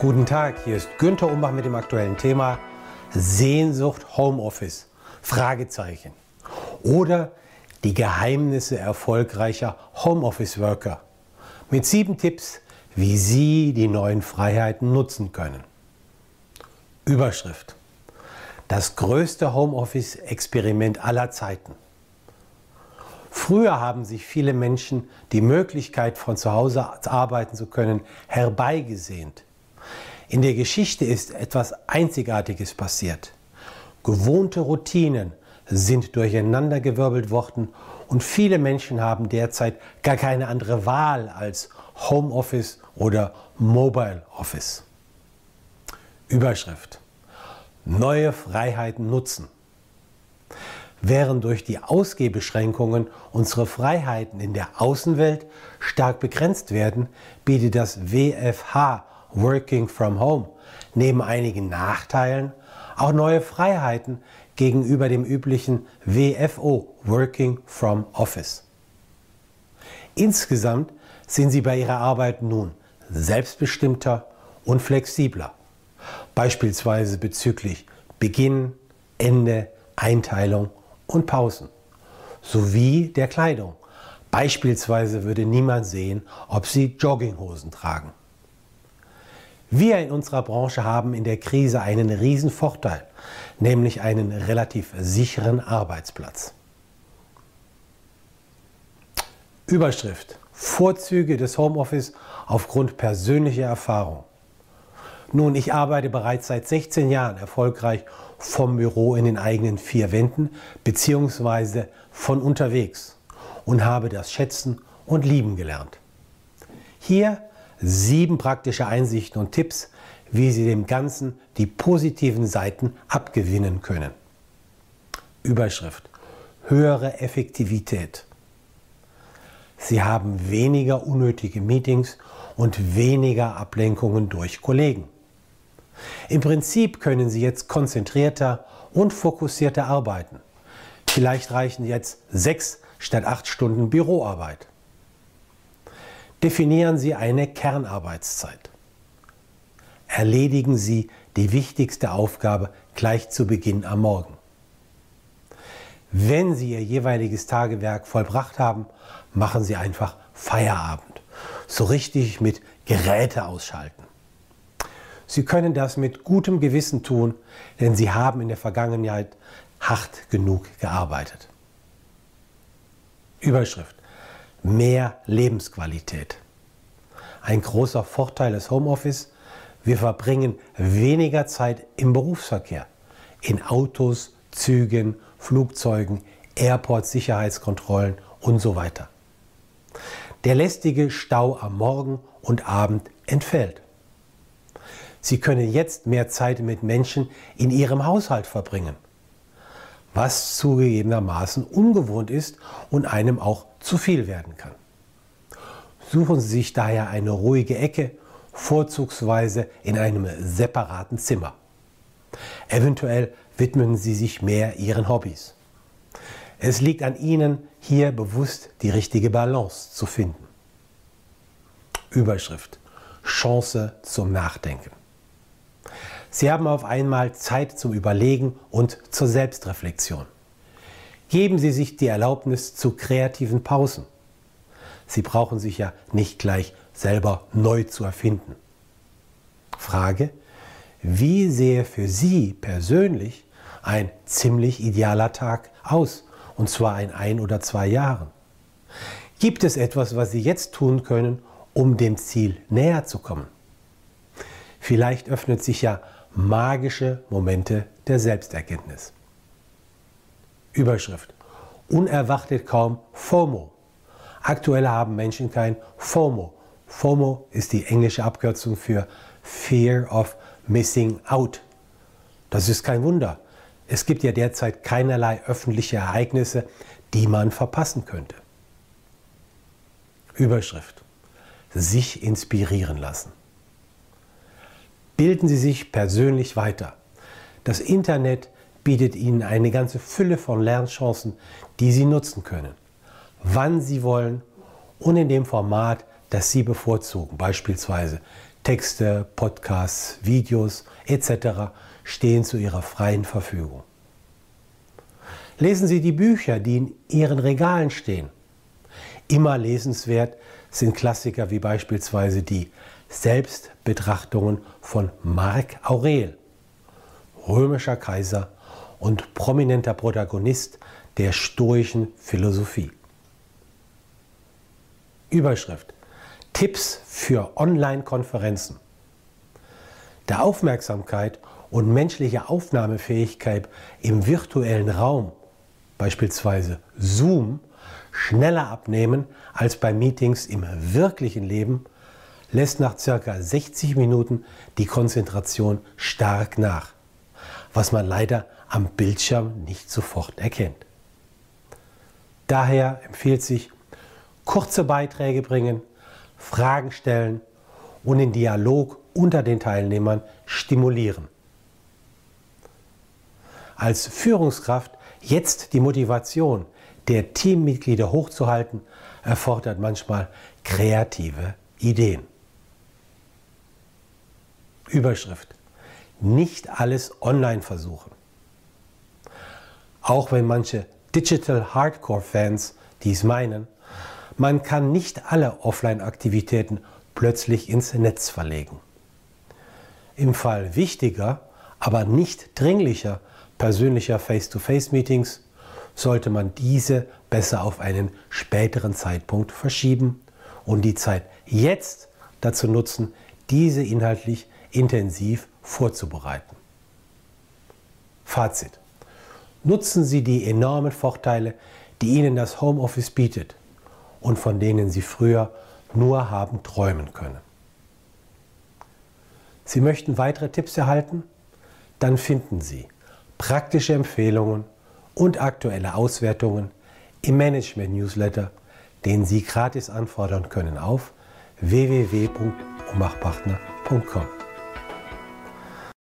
Guten Tag, hier ist Günther Umbach mit dem aktuellen Thema Sehnsucht Homeoffice. Fragezeichen. Oder die Geheimnisse erfolgreicher Homeoffice-Worker. Mit sieben Tipps, wie Sie die neuen Freiheiten nutzen können. Überschrift. Das größte Homeoffice-Experiment aller Zeiten. Früher haben sich viele Menschen die Möglichkeit, von zu Hause arbeiten zu können, herbeigesehnt. In der Geschichte ist etwas Einzigartiges passiert. Gewohnte Routinen sind durcheinandergewirbelt worden und viele Menschen haben derzeit gar keine andere Wahl als Homeoffice oder Mobile Office. Überschrift. Neue Freiheiten nutzen. Während durch die Ausgehbeschränkungen unsere Freiheiten in der Außenwelt stark begrenzt werden, bietet das WFH Working from Home neben einigen Nachteilen auch neue Freiheiten gegenüber dem üblichen WFO Working from Office. Insgesamt sind Sie bei Ihrer Arbeit nun selbstbestimmter und flexibler, beispielsweise bezüglich Beginn, Ende, Einteilung und Pausen, sowie der Kleidung. Beispielsweise würde niemand sehen, ob Sie Jogginghosen tragen. Wir in unserer Branche haben in der Krise einen riesen Vorteil, nämlich einen relativ sicheren Arbeitsplatz. Überschrift. Vorzüge des Homeoffice aufgrund persönlicher Erfahrung. Nun, ich arbeite bereits seit 16 Jahren erfolgreich vom Büro in den eigenen vier Wänden bzw. von unterwegs und habe das Schätzen und Lieben gelernt. Hier sieben praktische Einsichten und Tipps, wie Sie dem Ganzen die positiven Seiten abgewinnen können. Überschrift. Höhere Effektivität. Sie haben weniger unnötige Meetings und weniger Ablenkungen durch Kollegen. Im Prinzip können Sie jetzt konzentrierter und fokussierter arbeiten. Vielleicht reichen jetzt sechs statt acht Stunden Büroarbeit definieren Sie eine Kernarbeitszeit. Erledigen Sie die wichtigste Aufgabe gleich zu Beginn am Morgen. Wenn Sie Ihr jeweiliges Tagewerk vollbracht haben, machen Sie einfach Feierabend. So richtig mit Geräte ausschalten. Sie können das mit gutem Gewissen tun, denn Sie haben in der Vergangenheit hart genug gearbeitet. Überschrift mehr Lebensqualität. Ein großer Vorteil des Homeoffice, wir verbringen weniger Zeit im Berufsverkehr, in Autos, Zügen, Flugzeugen, Airports, Sicherheitskontrollen und so weiter. Der lästige Stau am Morgen und Abend entfällt. Sie können jetzt mehr Zeit mit Menschen in Ihrem Haushalt verbringen was zugegebenermaßen ungewohnt ist und einem auch zu viel werden kann. Suchen Sie sich daher eine ruhige Ecke, vorzugsweise in einem separaten Zimmer. Eventuell widmen Sie sich mehr Ihren Hobbys. Es liegt an Ihnen, hier bewusst die richtige Balance zu finden. Überschrift. Chance zum Nachdenken. Sie haben auf einmal Zeit zum Überlegen und zur Selbstreflexion. Geben Sie sich die Erlaubnis zu kreativen Pausen. Sie brauchen sich ja nicht gleich selber neu zu erfinden. Frage, wie sehe für Sie persönlich ein ziemlich idealer Tag aus, und zwar in ein oder zwei Jahren? Gibt es etwas, was Sie jetzt tun können, um dem Ziel näher zu kommen? Vielleicht öffnet sich ja magische Momente der Selbsterkenntnis. Überschrift. Unerwartet kaum FOMO. Aktuell haben Menschen kein FOMO. FOMO ist die englische Abkürzung für Fear of Missing Out. Das ist kein Wunder. Es gibt ja derzeit keinerlei öffentliche Ereignisse, die man verpassen könnte. Überschrift. Sich inspirieren lassen. Bilden Sie sich persönlich weiter. Das Internet bietet Ihnen eine ganze Fülle von Lernchancen, die Sie nutzen können. Wann Sie wollen und in dem Format, das Sie bevorzugen, beispielsweise Texte, Podcasts, Videos etc. stehen zu Ihrer freien Verfügung. Lesen Sie die Bücher, die in Ihren Regalen stehen. Immer lesenswert sind Klassiker wie beispielsweise die Selbstbetrachtungen von Marc Aurel, römischer Kaiser und prominenter Protagonist der stoischen Philosophie. Überschrift Tipps für Online-Konferenzen. Der Aufmerksamkeit und menschliche Aufnahmefähigkeit im virtuellen Raum beispielsweise Zoom, schneller abnehmen als bei Meetings im wirklichen Leben, lässt nach ca. 60 Minuten die Konzentration stark nach, was man leider am Bildschirm nicht sofort erkennt. Daher empfiehlt sich, kurze Beiträge bringen, Fragen stellen und den Dialog unter den Teilnehmern stimulieren. Als Führungskraft Jetzt die Motivation der Teammitglieder hochzuhalten, erfordert manchmal kreative Ideen. Überschrift. Nicht alles online versuchen. Auch wenn manche Digital Hardcore-Fans dies meinen, man kann nicht alle Offline-Aktivitäten plötzlich ins Netz verlegen. Im Fall wichtiger, aber nicht dringlicher persönlicher Face-to-Face-Meetings sollte man diese besser auf einen späteren Zeitpunkt verschieben und die Zeit jetzt dazu nutzen, diese inhaltlich intensiv vorzubereiten. Fazit. Nutzen Sie die enormen Vorteile, die Ihnen das Homeoffice bietet und von denen Sie früher nur haben träumen können. Sie möchten weitere Tipps erhalten? Dann finden Sie praktische Empfehlungen und aktuelle Auswertungen im Management-Newsletter, den Sie gratis anfordern können auf www.umachpartner.com.